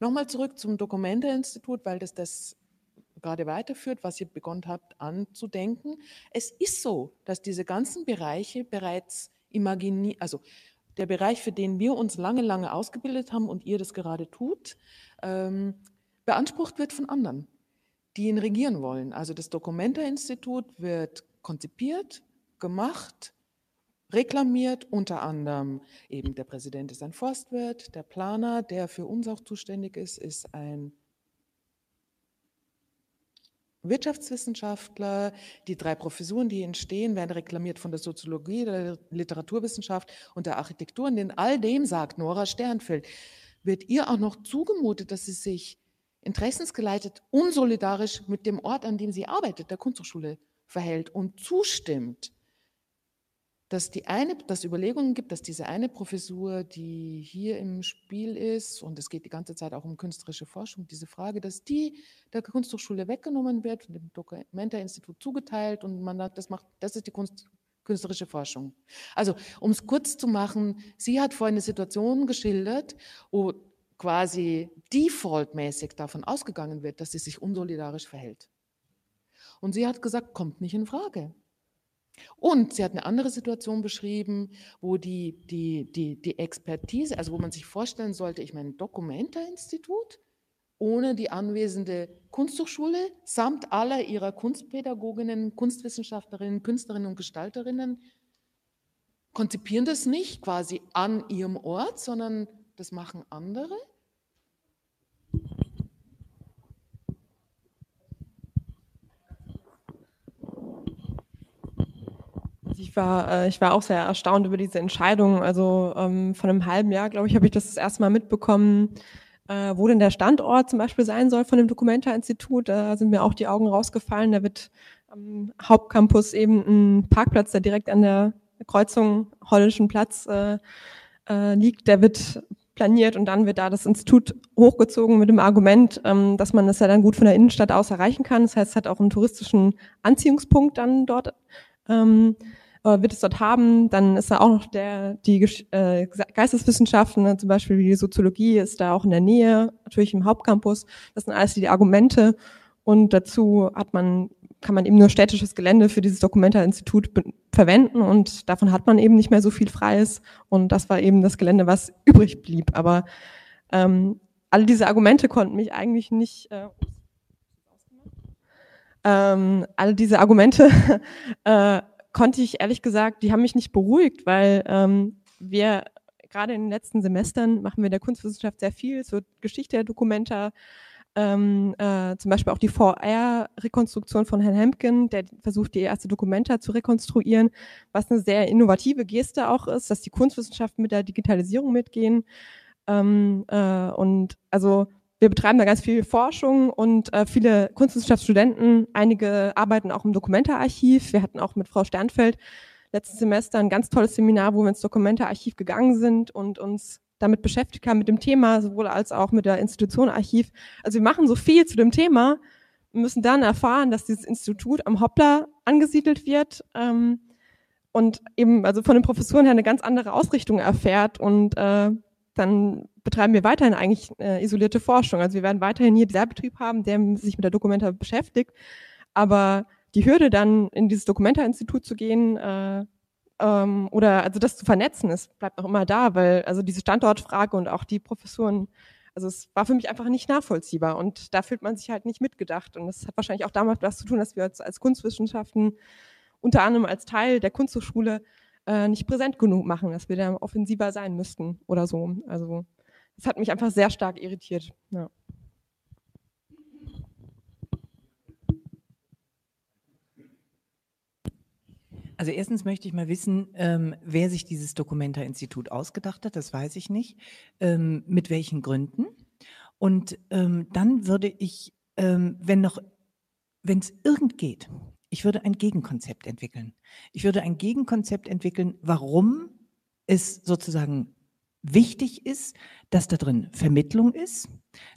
Nochmal zurück zum Dokumente-Institut, weil das das gerade weiterführt, was ihr begonnen habt anzudenken. Es ist so, dass diese ganzen Bereiche bereits imaginiert, also der Bereich, für den wir uns lange, lange ausgebildet haben und ihr das gerade tut, ähm, beansprucht wird von anderen, die ihn regieren wollen. Also das Documenta-Institut wird konzipiert, gemacht, reklamiert, unter anderem eben der Präsident ist ein Forstwirt, der Planer, der für uns auch zuständig ist, ist ein Wirtschaftswissenschaftler, die drei Professuren, die entstehen, werden reklamiert von der Soziologie, der Literaturwissenschaft und der Architektur. Und in all dem, sagt Nora Sternfeld, wird ihr auch noch zugemutet, dass sie sich interessensgeleitet unsolidarisch mit dem Ort, an dem sie arbeitet, der Kunsthochschule, verhält und zustimmt dass die eine, dass Überlegungen gibt, dass diese eine Professur, die hier im Spiel ist, und es geht die ganze Zeit auch um künstlerische Forschung, diese Frage, dass die der Kunsthochschule weggenommen wird, dem Documenta-Institut zugeteilt und man sagt, das macht, das ist die Kunst, künstlerische Forschung. Also, um es kurz zu machen, sie hat vorhin eine Situation geschildert, wo quasi defaultmäßig davon ausgegangen wird, dass sie sich unsolidarisch verhält. Und sie hat gesagt, kommt nicht in Frage. Und sie hat eine andere Situation beschrieben, wo die, die, die, die Expertise, also wo man sich vorstellen sollte, ich meine, Documenta-Institut ohne die anwesende Kunsthochschule samt aller ihrer Kunstpädagoginnen, Kunstwissenschaftlerinnen, Künstlerinnen und Gestalterinnen konzipieren das nicht quasi an ihrem Ort, sondern das machen andere. Ich war, äh, ich war auch sehr erstaunt über diese Entscheidung. Also ähm, von einem halben Jahr, glaube ich, habe ich das, das erste Mal mitbekommen, äh, wo denn der Standort zum Beispiel sein soll von dem Documenta-Institut. Da sind mir auch die Augen rausgefallen. Da wird am Hauptcampus eben ein Parkplatz, der direkt an der Kreuzung Holländischen Platz äh, äh, liegt, der wird planiert und dann wird da das Institut hochgezogen mit dem Argument, ähm, dass man das ja dann gut von der Innenstadt aus erreichen kann. Das heißt, es hat auch einen touristischen Anziehungspunkt dann dort. Ähm, äh, wird es dort haben. Dann ist da auch noch der, die äh, Geisteswissenschaften, ne, zum Beispiel die Soziologie, ist da auch in der Nähe, natürlich im Hauptcampus. Das sind alles die Argumente. Und dazu hat man, kann man eben nur städtisches Gelände für dieses Dokumenta-Institut verwenden und davon hat man eben nicht mehr so viel Freies. Und das war eben das Gelände, was übrig blieb. Aber ähm, alle diese Argumente konnten mich eigentlich nicht. Äh, ähm, alle diese Argumente äh, konnte ich ehrlich gesagt, die haben mich nicht beruhigt, weil ähm, wir gerade in den letzten Semestern machen wir in der Kunstwissenschaft sehr viel zur Geschichte der Dokumenta, ähm, äh, zum Beispiel auch die VR-Rekonstruktion von Herrn Hempken, der versucht, die erste Dokumenta zu rekonstruieren, was eine sehr innovative Geste auch ist, dass die Kunstwissenschaften mit der Digitalisierung mitgehen. Ähm, äh, und also wir betreiben da ganz viel Forschung und äh, viele Kunstwissenschaftsstudenten, einige arbeiten auch im Dokumentararchiv. Wir hatten auch mit Frau Sternfeld letztes Semester ein ganz tolles Seminar, wo wir ins Dokumentararchiv gegangen sind und uns damit beschäftigt haben, mit dem Thema, sowohl als auch mit der Institution Archiv. Also wir machen so viel zu dem Thema, müssen dann erfahren, dass dieses Institut am Hoppler angesiedelt wird ähm, und eben also von den Professuren her eine ganz andere Ausrichtung erfährt und äh, dann betreiben wir weiterhin eigentlich äh, isolierte Forschung. Also wir werden weiterhin hier diesen Betrieb haben, der sich mit der Dokumenta beschäftigt, aber die Hürde dann in dieses Dokumenta-Institut zu gehen äh, ähm, oder also das zu vernetzen, es bleibt noch immer da, weil also diese Standortfrage und auch die Professuren, also es war für mich einfach nicht nachvollziehbar und da fühlt man sich halt nicht mitgedacht und das hat wahrscheinlich auch damit was zu tun, dass wir als, Kunstwissenschaften unter anderem als Teil der Kunsthochschule äh, nicht präsent genug machen, dass wir da offensiver sein müssten oder so. Also das hat mich einfach sehr stark irritiert. Ja. Also erstens möchte ich mal wissen, ähm, wer sich dieses Dokumenta-Institut ausgedacht hat, das weiß ich nicht. Ähm, mit welchen Gründen? Und ähm, dann würde ich, ähm, wenn noch, wenn es irgend geht, ich würde ein Gegenkonzept entwickeln. Ich würde ein Gegenkonzept entwickeln, warum es sozusagen wichtig ist, dass da drin Vermittlung ist,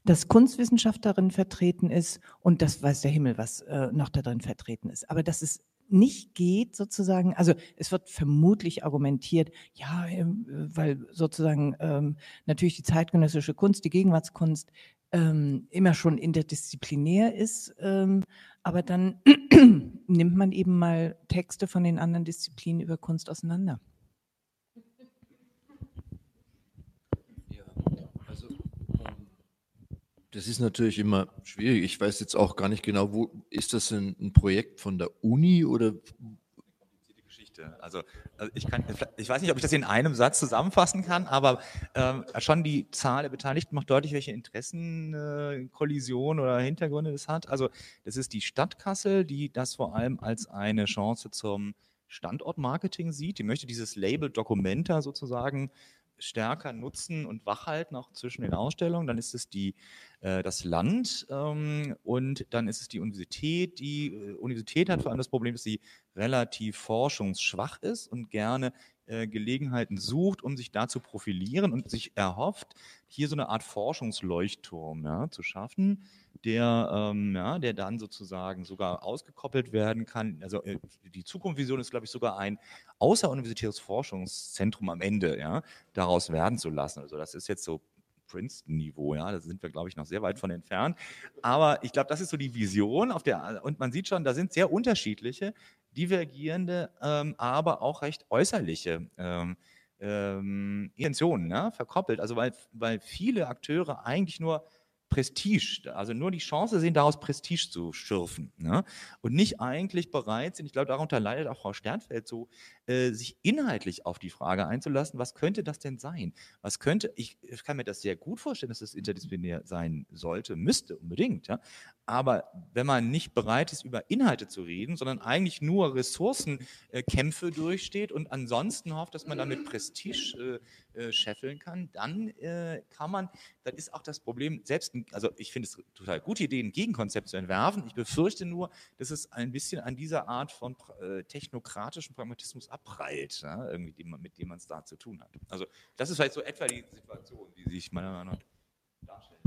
dass Kunstwissenschaft darin vertreten ist und das weiß der Himmel, was äh, noch da drin vertreten ist. Aber dass es nicht geht, sozusagen, also es wird vermutlich argumentiert, ja, ähm, weil sozusagen ähm, natürlich die zeitgenössische Kunst, die Gegenwartskunst ähm, immer schon interdisziplinär ist, ähm, aber dann nimmt man eben mal Texte von den anderen Disziplinen über Kunst auseinander. Das ist natürlich immer schwierig. Ich weiß jetzt auch gar nicht genau, wo ist das ein, ein Projekt von der Uni oder Geschichte. Also, also ich, kann, ich weiß nicht, ob ich das in einem Satz zusammenfassen kann, aber ähm, schon die Zahl der Beteiligten macht deutlich, welche Interessenkollision äh, oder Hintergründe das hat. Also das ist die Stadt Kassel, die das vor allem als eine Chance zum Standortmarketing sieht. Die möchte dieses Label Documenta sozusagen stärker nutzen und wachhalten, auch zwischen den Ausstellungen. Dann ist es die, äh, das Land ähm, und dann ist es die Universität. Die äh, Universität hat vor allem das Problem, dass sie relativ forschungsschwach ist und gerne äh, Gelegenheiten sucht, um sich da zu profilieren und sich erhofft, hier so eine Art Forschungsleuchtturm ja, zu schaffen, der, ähm, ja, der dann sozusagen sogar ausgekoppelt werden kann. Also äh, die Zukunftsvision ist, glaube ich, sogar ein außeruniversitäres Forschungszentrum am Ende, ja, daraus werden zu lassen. Also das ist jetzt so Princeton-Niveau, ja, da sind wir, glaube ich, noch sehr weit von entfernt. Aber ich glaube, das ist so die Vision, auf der, und man sieht schon, da sind sehr unterschiedliche, divergierende, ähm, aber auch recht äußerliche ähm, ähm, Intentionen ne, verkoppelt. Also weil, weil viele Akteure eigentlich nur Prestige, also nur die Chance sehen, daraus Prestige zu schürfen ne? und nicht eigentlich bereit sind, ich glaube, darunter leidet auch Frau Sternfeld so, äh, sich inhaltlich auf die Frage einzulassen, was könnte das denn sein? Was könnte, ich, ich kann mir das sehr gut vorstellen, dass es das interdisziplinär sein sollte, müsste unbedingt, ja? aber wenn man nicht bereit ist, über Inhalte zu reden, sondern eigentlich nur Ressourcenkämpfe äh, durchsteht und ansonsten hofft, dass man damit Prestige äh, äh, scheffeln kann, dann äh, kann man, dann ist auch das Problem, selbst also ich finde es total gute Idee, ein Gegenkonzept zu entwerfen. Ich befürchte nur, dass es ein bisschen an dieser Art von technokratischem Pragmatismus abprallt, ja, irgendwie, die mit dem man es da zu tun hat. Also das ist vielleicht so etwa die Situation, die sich meiner Meinung nach darstellt.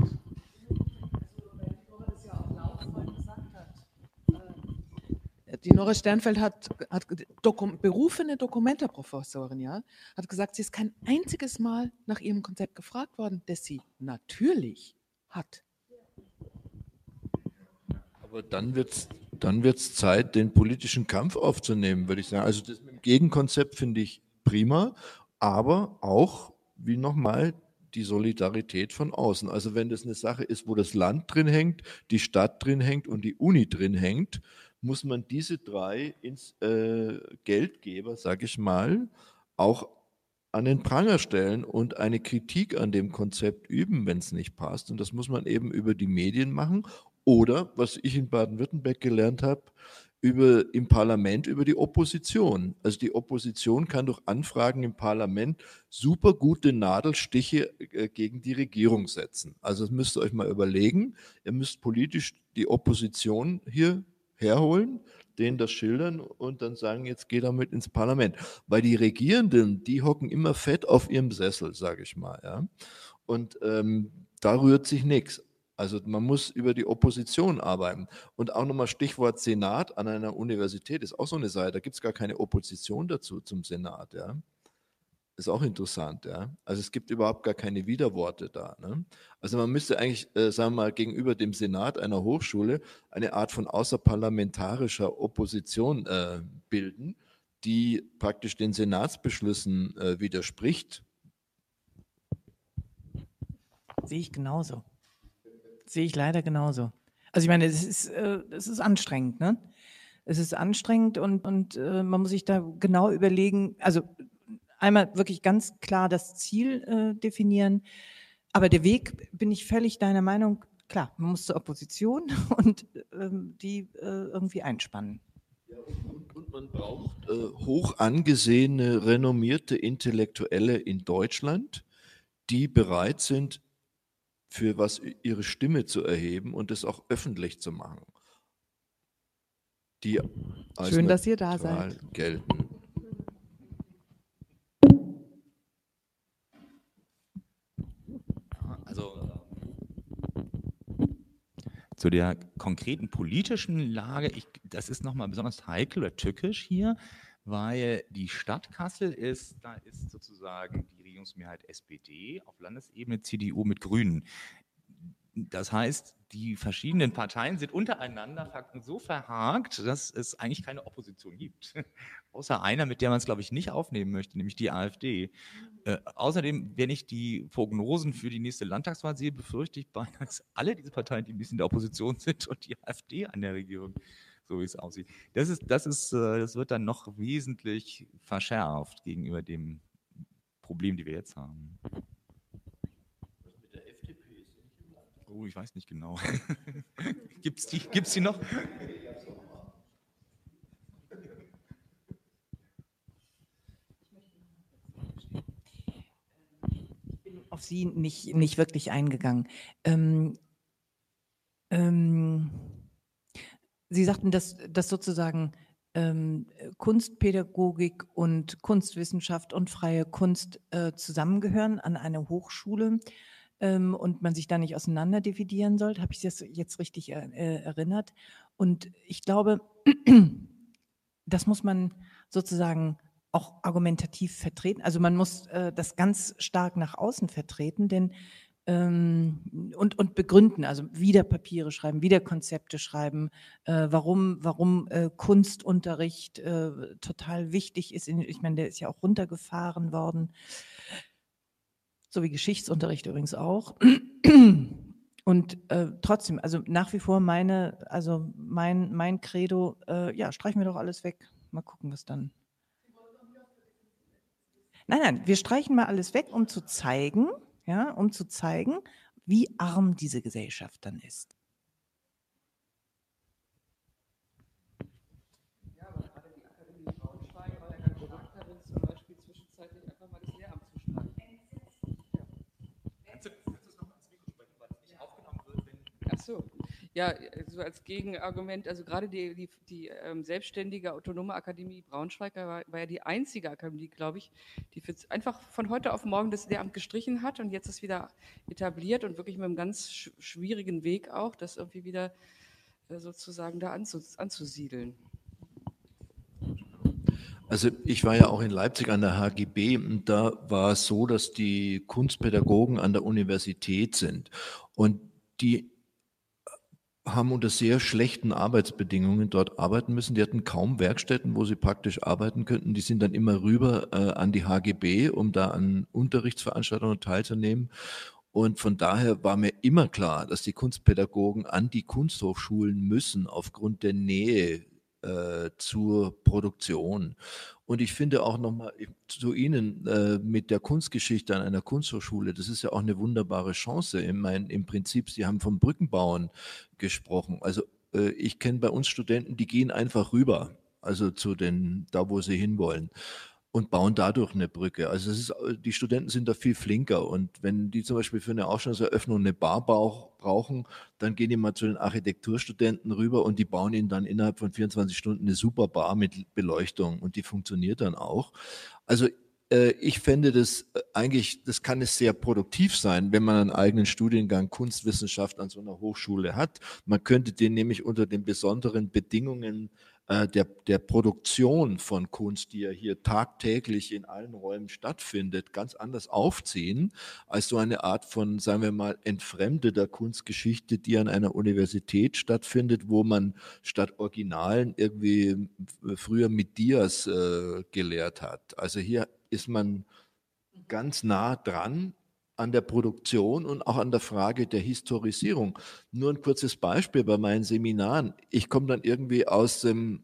Die Nora Sternfeld hat, hat Dokum, berufene Dokumentarprofessorin, ja, hat gesagt, sie ist kein einziges Mal nach ihrem Konzept gefragt worden, das sie natürlich hat. Aber dann wird es dann wird's Zeit, den politischen Kampf aufzunehmen, würde ich sagen. Also das Gegenkonzept finde ich prima, aber auch, wie nochmal, die Solidarität von außen. Also wenn das eine Sache ist, wo das Land drin hängt, die Stadt drin hängt und die Uni drin hängt, muss man diese drei ins, äh, Geldgeber, sage ich mal, auch an den Pranger stellen und eine Kritik an dem Konzept üben, wenn es nicht passt. Und das muss man eben über die Medien machen. Oder, was ich in Baden-Württemberg gelernt habe, über, im Parlament über die Opposition. Also die Opposition kann durch Anfragen im Parlament super gute Nadelstiche äh, gegen die Regierung setzen. Also das müsst ihr euch mal überlegen. Ihr müsst politisch die Opposition hier herholen, denen das schildern und dann sagen, jetzt geht damit ins Parlament. Weil die Regierenden, die hocken immer fett auf ihrem Sessel, sage ich mal. Ja? Und ähm, da rührt sich nichts. Also man muss über die Opposition arbeiten. Und auch nochmal Stichwort Senat an einer Universität ist auch so eine Seite. Da gibt es gar keine Opposition dazu zum Senat. Ja. Ist auch interessant. Ja. Also es gibt überhaupt gar keine Widerworte da. Ne? Also man müsste eigentlich, äh, sagen wir mal, gegenüber dem Senat einer Hochschule eine Art von außerparlamentarischer Opposition äh, bilden, die praktisch den Senatsbeschlüssen äh, widerspricht. Sehe ich genauso. Sehe ich leider genauso. Also ich meine, es ist, äh, es ist anstrengend, ne? Es ist anstrengend und, und äh, man muss sich da genau überlegen, also einmal wirklich ganz klar das Ziel äh, definieren, aber der Weg, bin ich völlig deiner Meinung, klar, man muss zur Opposition und ähm, die äh, irgendwie einspannen. Und, und, man braucht äh, hoch angesehene, renommierte Intellektuelle in Deutschland, die bereit sind, für was ihre Stimme zu erheben und es auch öffentlich zu machen. Die Schön, dass ihr da seid. Gelten. Also zu der konkreten politischen Lage, ich, das ist nochmal besonders heikel oder tückisch hier, weil die Stadt Kassel ist, da ist sozusagen die Regierungsmehrheit SPD, auf Landesebene CDU mit Grünen. Das heißt, die verschiedenen Parteien sind untereinander so verhakt, dass es eigentlich keine Opposition gibt. Außer einer, mit der man es, glaube ich, nicht aufnehmen möchte, nämlich die AfD. Äh, außerdem, wenn ich die Prognosen für die nächste Landtagswahl sehe, befürchte ich beinahe, dass alle diese Parteien, die ein bisschen in der Opposition sind und die AfD an der Regierung, so wie es aussieht. Das, ist, das, ist, äh, das wird dann noch wesentlich verschärft gegenüber dem Problem, die wir jetzt haben. Oh, ich weiß nicht genau. Gibt es die, gibt's die noch? Ich bin auf Sie nicht, nicht wirklich eingegangen. Ähm, ähm, Sie sagten, dass, dass sozusagen ähm, Kunstpädagogik und Kunstwissenschaft und freie Kunst äh, zusammengehören an einer Hochschule ähm, und man sich da nicht auseinander dividieren sollte. Habe ich das jetzt richtig äh, erinnert? Und ich glaube, das muss man sozusagen auch argumentativ vertreten. Also man muss äh, das ganz stark nach außen vertreten, denn ähm, und, und begründen, also wieder Papiere schreiben, wieder Konzepte schreiben, äh, warum, warum äh, Kunstunterricht äh, total wichtig ist. Ich meine, der ist ja auch runtergefahren worden, so wie Geschichtsunterricht übrigens auch. Und äh, trotzdem, also nach wie vor meine, also mein, mein Credo, äh, ja, streichen wir doch alles weg. Mal gucken, was dann. Nein, nein, wir streichen mal alles weg, um zu zeigen, ja, um zu zeigen, wie arm diese Gesellschaft dann ist. Ja, aber gerade die Akademie Braunschweig war ja ganz stark darin, zum Beispiel zwischenzeitlich einfach mal das Lehramt zu streichen. Kannst du, kannst du es nochmal ins Mikro sprechen, weil es nicht aufgenommen wird, wenn. Ach so. Ja, so als Gegenargument, also gerade die, die, die ähm, selbstständige autonome Akademie Braunschweig war, war, ja die einzige Akademie, glaube ich, die für, einfach von heute auf morgen das Lehramt gestrichen hat und jetzt ist wieder etabliert und wirklich mit einem ganz sch schwierigen Weg auch, das irgendwie wieder äh, sozusagen da anzu anzusiedeln. Also ich war ja auch in Leipzig an der HGB und da war es so, dass die Kunstpädagogen an der Universität sind und die haben unter sehr schlechten Arbeitsbedingungen dort arbeiten müssen. Die hatten kaum Werkstätten, wo sie praktisch arbeiten könnten. Die sind dann immer rüber äh, an die HGB, um da an Unterrichtsveranstaltungen teilzunehmen. Und von daher war mir immer klar, dass die Kunstpädagogen an die Kunsthochschulen müssen aufgrund der Nähe äh, zur Produktion. Und ich finde auch nochmal zu Ihnen äh, mit der Kunstgeschichte an einer Kunsthochschule, das ist ja auch eine wunderbare Chance. Ich meine, im Prinzip, Sie haben vom Brückenbauen gesprochen. Also äh, ich kenne bei uns Studenten, die gehen einfach rüber, also zu den, da wo sie hinwollen und bauen dadurch eine Brücke. Also es ist, die Studenten sind da viel flinker und wenn die zum Beispiel für eine Ausstellungseröffnung eine Bar brauchen, dann gehen die mal zu den Architekturstudenten rüber und die bauen ihnen dann innerhalb von 24 Stunden eine super Bar mit Beleuchtung und die funktioniert dann auch. Also äh, ich fände das äh, eigentlich, das kann es sehr produktiv sein, wenn man einen eigenen Studiengang Kunstwissenschaft an so einer Hochschule hat. Man könnte den nämlich unter den besonderen Bedingungen äh, der, der Produktion von Kunst, die ja hier tagtäglich in allen Räumen stattfindet, ganz anders aufziehen als so eine Art von, sagen wir mal, entfremdeter Kunstgeschichte, die an einer Universität stattfindet, wo man statt Originalen irgendwie früher mit Dias äh, gelehrt hat. Also hier ist man ganz nah dran an der Produktion und auch an der Frage der Historisierung. Nur ein kurzes Beispiel bei meinen Seminaren. Ich komme dann irgendwie aus dem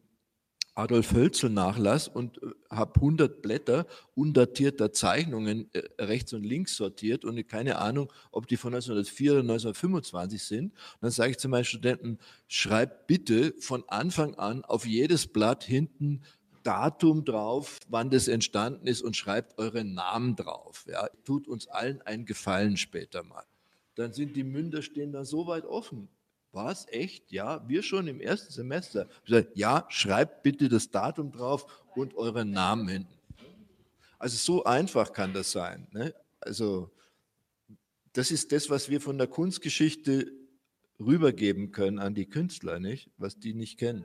Adolf Hölzel Nachlass und äh, habe 100 Blätter undatierter Zeichnungen äh, rechts und links sortiert und keine Ahnung, ob die von 1904 oder 1925 sind. Und dann sage ich zu meinen Studenten, schreibt bitte von Anfang an auf jedes Blatt hinten Datum drauf, wann das entstanden ist und schreibt euren Namen drauf. Ja. Tut uns allen einen Gefallen später mal. Dann sind die Münder stehen dann so weit offen. Was? Echt? Ja, wir schon im ersten Semester. Ja, schreibt bitte das Datum drauf und euren Namen hinten. Also so einfach kann das sein. Ne? Also das ist das, was wir von der Kunstgeschichte rübergeben können an die Künstler, nicht? Was die nicht kennen.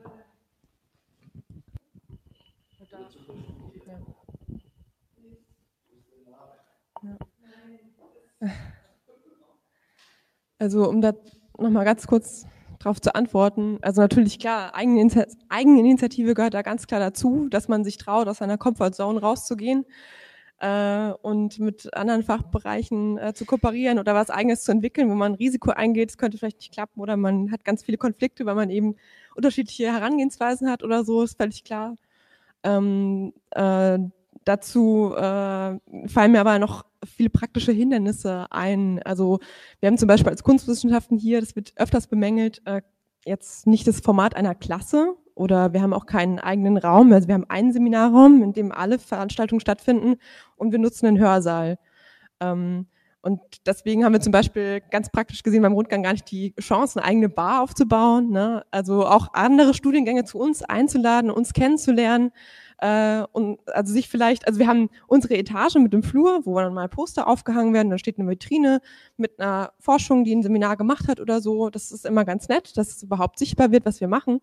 Also um da nochmal ganz kurz darauf zu antworten. Also natürlich klar, Eigeninitiative gehört da ganz klar dazu, dass man sich traut, aus seiner Comfortzone rauszugehen äh, und mit anderen Fachbereichen äh, zu kooperieren oder was Eigenes zu entwickeln, wo man Risiko eingeht. Es könnte vielleicht nicht klappen oder man hat ganz viele Konflikte, weil man eben unterschiedliche Herangehensweisen hat oder so, ist völlig klar. Ähm, äh, dazu äh, fallen mir aber noch viele praktische Hindernisse ein. Also wir haben zum Beispiel als Kunstwissenschaften hier, das wird öfters bemängelt, äh, jetzt nicht das Format einer Klasse oder wir haben auch keinen eigenen Raum. Also wir haben einen Seminarraum, in dem alle Veranstaltungen stattfinden und wir nutzen einen Hörsaal. Ähm, und deswegen haben wir zum Beispiel ganz praktisch gesehen beim Rundgang gar nicht die Chance, eine eigene Bar aufzubauen. Ne? Also auch andere Studiengänge zu uns einzuladen, uns kennenzulernen. Äh, und also sich vielleicht, also wir haben unsere Etage mit dem Flur, wo dann mal Poster aufgehangen werden, da steht eine Vitrine mit einer Forschung, die ein Seminar gemacht hat oder so. Das ist immer ganz nett, dass es überhaupt sichtbar wird, was wir machen.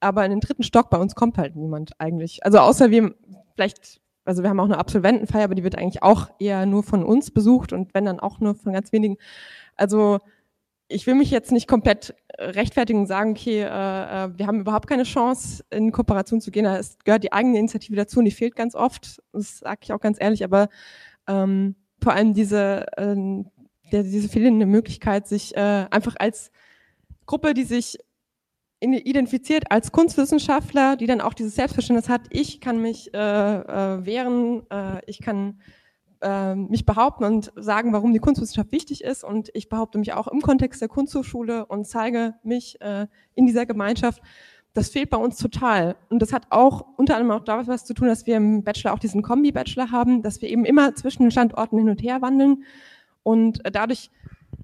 Aber in den dritten Stock bei uns kommt halt niemand eigentlich. Also außer wir vielleicht also wir haben auch eine Absolventenfeier, aber die wird eigentlich auch eher nur von uns besucht und wenn dann auch nur von ganz wenigen. Also ich will mich jetzt nicht komplett rechtfertigen und sagen, okay, äh, äh, wir haben überhaupt keine Chance, in Kooperation zu gehen. Es gehört die eigene Initiative dazu und die fehlt ganz oft. Das sage ich auch ganz ehrlich, aber ähm, vor allem diese, äh, der, diese fehlende Möglichkeit, sich äh, einfach als Gruppe, die sich identifiziert als Kunstwissenschaftler, die dann auch dieses Selbstverständnis hat, ich kann mich äh, äh, wehren, äh, ich kann äh, mich behaupten und sagen, warum die Kunstwissenschaft wichtig ist. Und ich behaupte mich auch im Kontext der Kunsthochschule und zeige mich äh, in dieser Gemeinschaft. Das fehlt bei uns total. Und das hat auch unter anderem auch damit was zu tun, dass wir im Bachelor auch diesen Kombi-Bachelor haben, dass wir eben immer zwischen den Standorten hin und her wandeln. Und äh, dadurch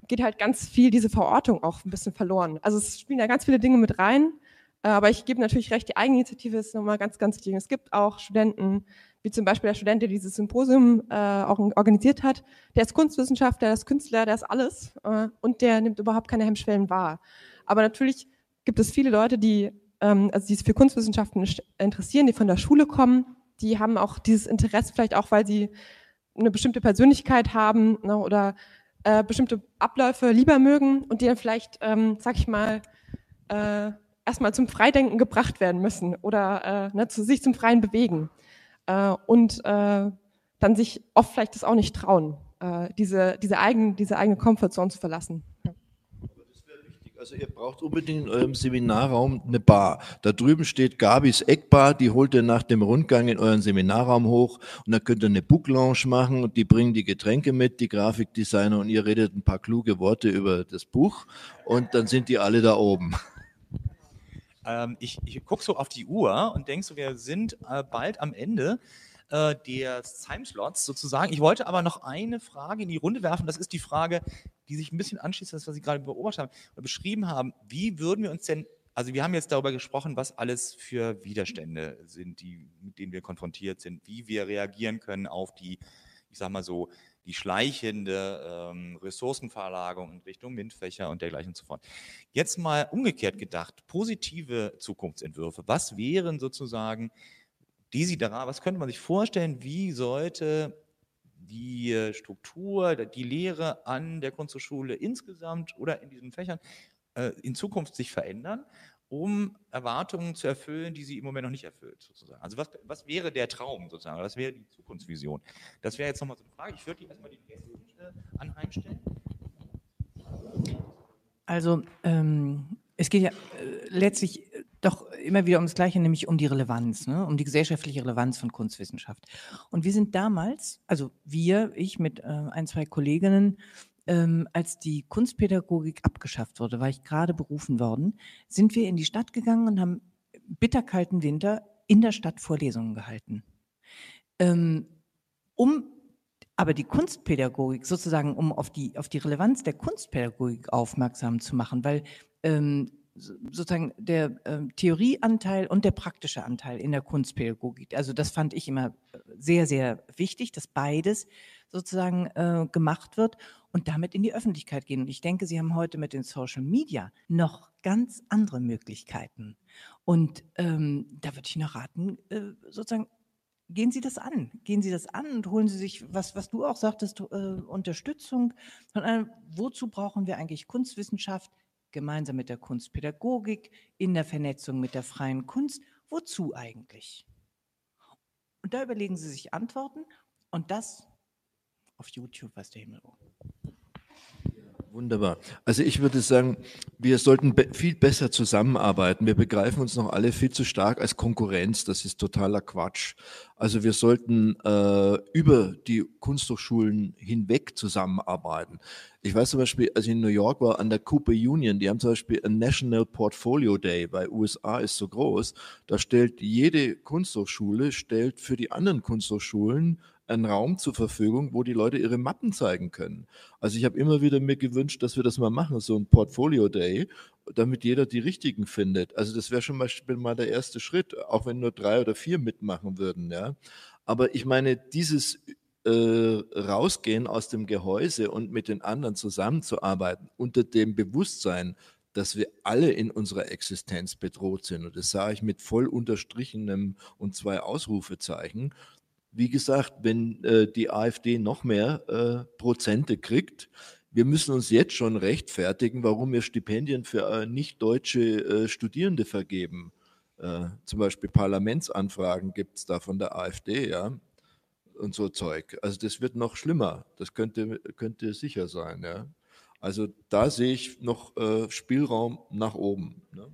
geht halt ganz viel diese Verortung auch ein bisschen verloren. Also es spielen da ganz viele Dinge mit rein, äh, aber ich gebe natürlich recht, die Eigeninitiative ist nochmal ganz, ganz wichtig. Es gibt auch Studenten, wie zum Beispiel der Student, der dieses Symposium äh, organisiert hat, der ist Kunstwissenschaftler, der ist Künstler, der ist alles äh, und der nimmt überhaupt keine Hemmschwellen wahr. Aber natürlich gibt es viele Leute, die, ähm, also die sich für Kunstwissenschaften interessieren, die von der Schule kommen, die haben auch dieses Interesse vielleicht auch, weil sie eine bestimmte Persönlichkeit haben ne, oder äh, bestimmte Abläufe lieber mögen und die dann vielleicht, ähm, sag ich mal, äh, erstmal zum Freidenken gebracht werden müssen oder äh, ne, zu sich zum freien Bewegen äh, und äh, dann sich oft vielleicht das auch nicht trauen, äh, diese, diese, eigen, diese eigene Comfortzone zu verlassen. Also ihr braucht unbedingt in eurem Seminarraum eine Bar. Da drüben steht Gabis Eckbar, die holt ihr nach dem Rundgang in euren Seminarraum hoch und dann könnt ihr eine Book Lounge machen und die bringen die Getränke mit, die Grafikdesigner und ihr redet ein paar kluge Worte über das Buch und dann sind die alle da oben. Ähm, ich ich gucke so auf die Uhr und denke so, wir sind äh, bald am Ende äh, des Timeslots sozusagen. Ich wollte aber noch eine Frage in die Runde werfen. Das ist die Frage, die sich ein bisschen anschließt, an das, was Sie gerade beobachtet haben, oder beschrieben haben. Wie würden wir uns denn also wir haben jetzt darüber gesprochen, was alles für Widerstände sind, die, mit denen wir konfrontiert sind, wie wir reagieren können auf die, ich sag mal so, die schleichende ähm, Ressourcenverlagerung in Richtung MINT-Fächer und dergleichen und so fort. Jetzt mal umgekehrt gedacht, positive Zukunftsentwürfe. Was wären sozusagen Desidera, was könnte man sich vorstellen, wie sollte die Struktur, die Lehre an der Kunsthochschule insgesamt oder in diesen Fächern äh, in Zukunft sich verändern, um Erwartungen zu erfüllen, die sie im Moment noch nicht erfüllt, sozusagen. Also was, was wäre der Traum sozusagen? Was wäre die Zukunftsvision? Das wäre jetzt nochmal so eine Frage. Ich würde die erstmal den Gästen äh, anheimstellen. Also ähm, es geht ja äh, letztlich doch immer wieder um das Gleiche, nämlich um die Relevanz, ne? um die gesellschaftliche Relevanz von Kunstwissenschaft. Und wir sind damals, also wir, ich mit äh, ein, zwei Kolleginnen, ähm, als die Kunstpädagogik abgeschafft wurde, war ich gerade berufen worden, sind wir in die Stadt gegangen und haben bitterkalten Winter in der Stadt Vorlesungen gehalten. Ähm, um aber die Kunstpädagogik sozusagen, um auf die, auf die Relevanz der Kunstpädagogik aufmerksam zu machen, weil ähm, sozusagen der äh, Theorieanteil und der praktische Anteil in der Kunstpädagogik, also das fand ich immer sehr, sehr wichtig, dass beides sozusagen äh, gemacht wird und damit in die Öffentlichkeit gehen. Und ich denke, Sie haben heute mit den Social Media noch ganz andere Möglichkeiten. Und ähm, da würde ich noch raten, äh, sozusagen, gehen Sie das an. Gehen Sie das an und holen Sie sich, was, was du auch sagtest, äh, Unterstützung. Von einem, wozu brauchen wir eigentlich Kunstwissenschaft gemeinsam mit der Kunstpädagogik, in der Vernetzung mit der freien Kunst? Wozu eigentlich? Und da überlegen Sie sich Antworten und das auf YouTube, weiß der Himmel. Wunderbar. Also ich würde sagen, wir sollten be viel besser zusammenarbeiten. Wir begreifen uns noch alle viel zu stark als Konkurrenz. Das ist totaler Quatsch. Also wir sollten äh, über die Kunsthochschulen hinweg zusammenarbeiten. Ich weiß zum Beispiel, als ich in New York war, an der Cooper Union, die haben zum Beispiel ein National Portfolio Day, weil USA ist so groß. Da stellt jede Kunsthochschule, stellt für die anderen Kunsthochschulen einen Raum zur Verfügung, wo die Leute ihre Mappen zeigen können. Also ich habe immer wieder mir gewünscht, dass wir das mal machen, so ein Portfolio Day, damit jeder die richtigen findet. Also das wäre schon mal, mal der erste Schritt, auch wenn nur drei oder vier mitmachen würden. Ja. Aber ich meine, dieses äh, Rausgehen aus dem Gehäuse und mit den anderen zusammenzuarbeiten, unter dem Bewusstsein, dass wir alle in unserer Existenz bedroht sind. Und das sage ich mit voll unterstrichenem und zwei Ausrufezeichen wie gesagt, wenn äh, die AfD noch mehr äh, Prozente kriegt, wir müssen uns jetzt schon rechtfertigen, warum wir Stipendien für äh, nicht deutsche äh, Studierende vergeben. Äh, zum Beispiel Parlamentsanfragen gibt es da von der AfD, ja, und so Zeug. Also das wird noch schlimmer. Das könnte, könnte sicher sein, ja. Also da sehe ich noch äh, Spielraum nach oben. Ne?